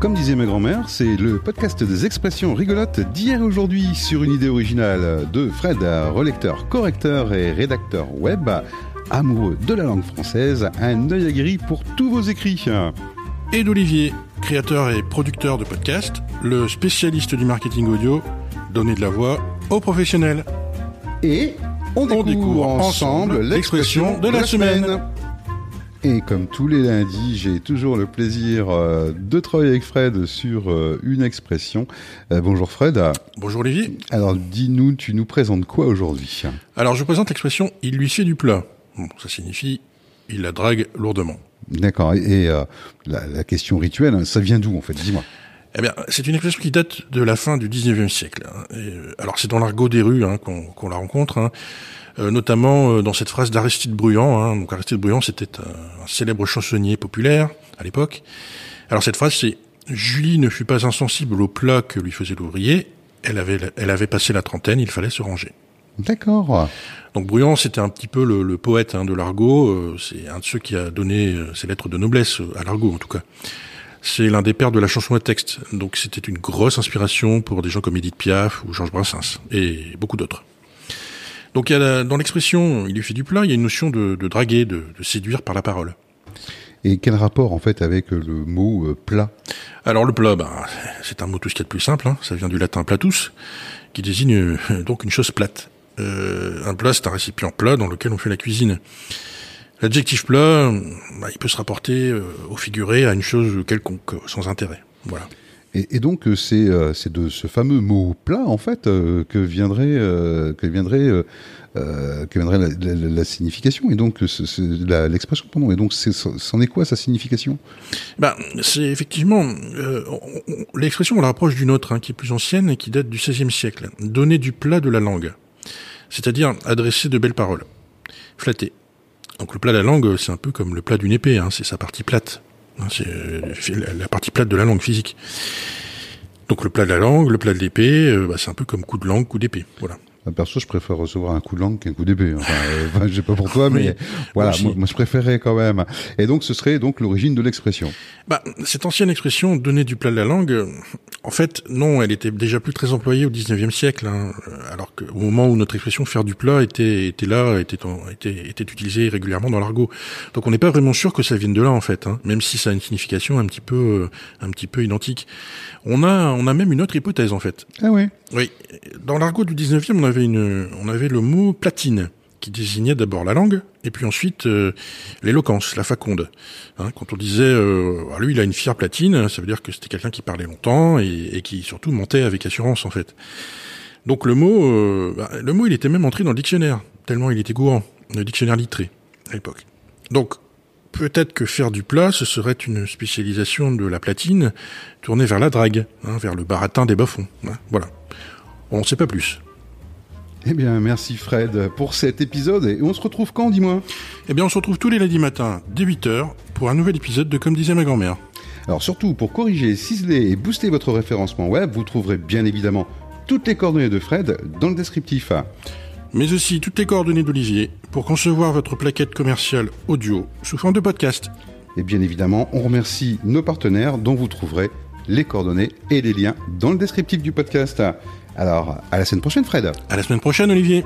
Comme disait ma grand-mère, c'est le podcast des expressions rigolotes d'hier et aujourd'hui sur une idée originale de Fred, relecteur, correcteur et rédacteur web, amoureux de la langue française, un œil aguerri pour tous vos écrits. Et d'Olivier, créateur et producteur de podcasts, le spécialiste du marketing audio, donner de la voix aux professionnels. Et on découvre, ensemble l'expression de la semaine. Et comme tous les lundis, j'ai toujours le plaisir euh, de travailler avec Fred sur euh, une expression. Euh, bonjour Fred. Bonjour Olivier. Alors dis-nous, tu nous présentes quoi aujourd'hui? Alors je présente l'expression il lui fait du plat. Bon, ça signifie il la drague lourdement. D'accord. Et, la, question rituelle, ça vient d'où en fait? Dis-moi. Eh bien, c'est une expression qui date de la fin du 19e siècle. Hein. alors c'est dans l'argot des rues hein, qu'on la rencontre. Euh, notamment euh, dans cette phrase d'Aristide Bruand. Hein. Donc Aristide Bruand, c'était un, célèbre chansonnier populaire à l'époque. Alors cette phrase, c'est Julie ne fut pas insensible au plat que lui faisait l'ouvrier. Elle avait, elle avait passé la trentaine, il fallait se ranger. D'accord. Donc Bruand, c'était un petit peu le, poète hein, de l'argot. Euh, c'est un de ceux qui a donné ses lettres de noblesse à l'argot, en tout cas. C'est l'un des pères de la chanson à texte. Donc c'était une grosse inspiration pour des gens comme Edith Piaf ou Georges Brassens et beaucoup d'autres. Donc il y a dans l'expression il lui fait du plat, il y a une notion de, draguer, de, séduire par la parole. Et quel rapport en fait avec le mot euh, plat? Alors le plat, ben, c'est un mot tout ce qu'il y a de plus simple, hein. ça vient du latin platus, qui désigne euh, donc une chose plate. Euh, un plat, c'est un récipient plat dans lequel on fait la cuisine. L'adjectif plat, ben, il peut se rapporter au figuré à une chose quelconque, sans intérêt. Voilà. Et, donc euh, euh, c'est de ce fameux mot plat en fait euh, que viendrait que viendrait que viendrait la, signification et donc l'expression et donc c'en est quoi sa signification? Ben c'est effectivement l'expression on la rapproche d'une autre hein, qui est plus ancienne et qui date du XVIe siècle. Donner du plat de la langue, c'est-à-dire adresser de belles paroles, flatter. Donc le plat de la langue, c'est un peu comme le plat d'une épée, hein, c'est sa partie plate. Hein, c'est la partie plate de la langue physique. Donc le plat de la langue, le plat de l'épée, euh, bah, c'est un peu comme coup de langue, coup d'épée. Voilà. Perso, je préfère recevoir un coup de langue qu'un coup d'épée. Enfin, euh, je sais pas pour toi, mais voilà, moi, je préférais quand même. Et donc, ce serait donc l'origine de l'expression. Bah, cette ancienne expression donner du plat de la langue, en fait, non, elle était déjà plus très employée au 19e siècle, hein, alors qu'au moment où notre expression faire du plat était était là, était était était utilisée régulièrement dans l'argot. Donc, on n'est pas vraiment sûr que ça vienne de là, en fait, hein, même si ça a une signification un petit peu euh, un petit peu identique. On a on a même une autre hypothèse, en fait. Ah oui. Oui, dans l'argot du 19e, on avait on avait le mot platine qui désignait d'abord la langue et puis ensuite euh, l'éloquence, la faconde. Hein, quand on disait euh, ah, lui il a une fière platine, ça veut dire que c'était quelqu'un qui parlait longtemps et, qui surtout mentait avec assurance en fait. Donc le mot, euh, bah, le mot il était même entré dans le dictionnaire tellement il était courant, le dictionnaire littré à l'époque. Donc peut-être que faire du plat, ce serait une spécialisation de la platine tournée vers la drague, hein, vers le baratin des bas-fonds. Hein, voilà. On ne sait pas plus. Eh bien, merci Fred pour cet épisode. Et on se retrouve quand, dis-moi? Eh bien, on se retrouve tous les lundis matins, dès 8h, pour un nouvel épisode de Comme disait ma grand-mère. Alors surtout, pour corriger, ciseler et booster votre référencement web, vous trouverez bien évidemment toutes les coordonnées de Fred dans le descriptif. Mais aussi toutes les coordonnées d'Olivier pour concevoir votre plaquette commerciale audio sous forme de podcast. Et bien évidemment, on remercie nos partenaires dont vous trouverez les coordonnées et les liens dans le descriptif du podcast. Alors, à la semaine prochaine, Fred. À la semaine prochaine, Olivier.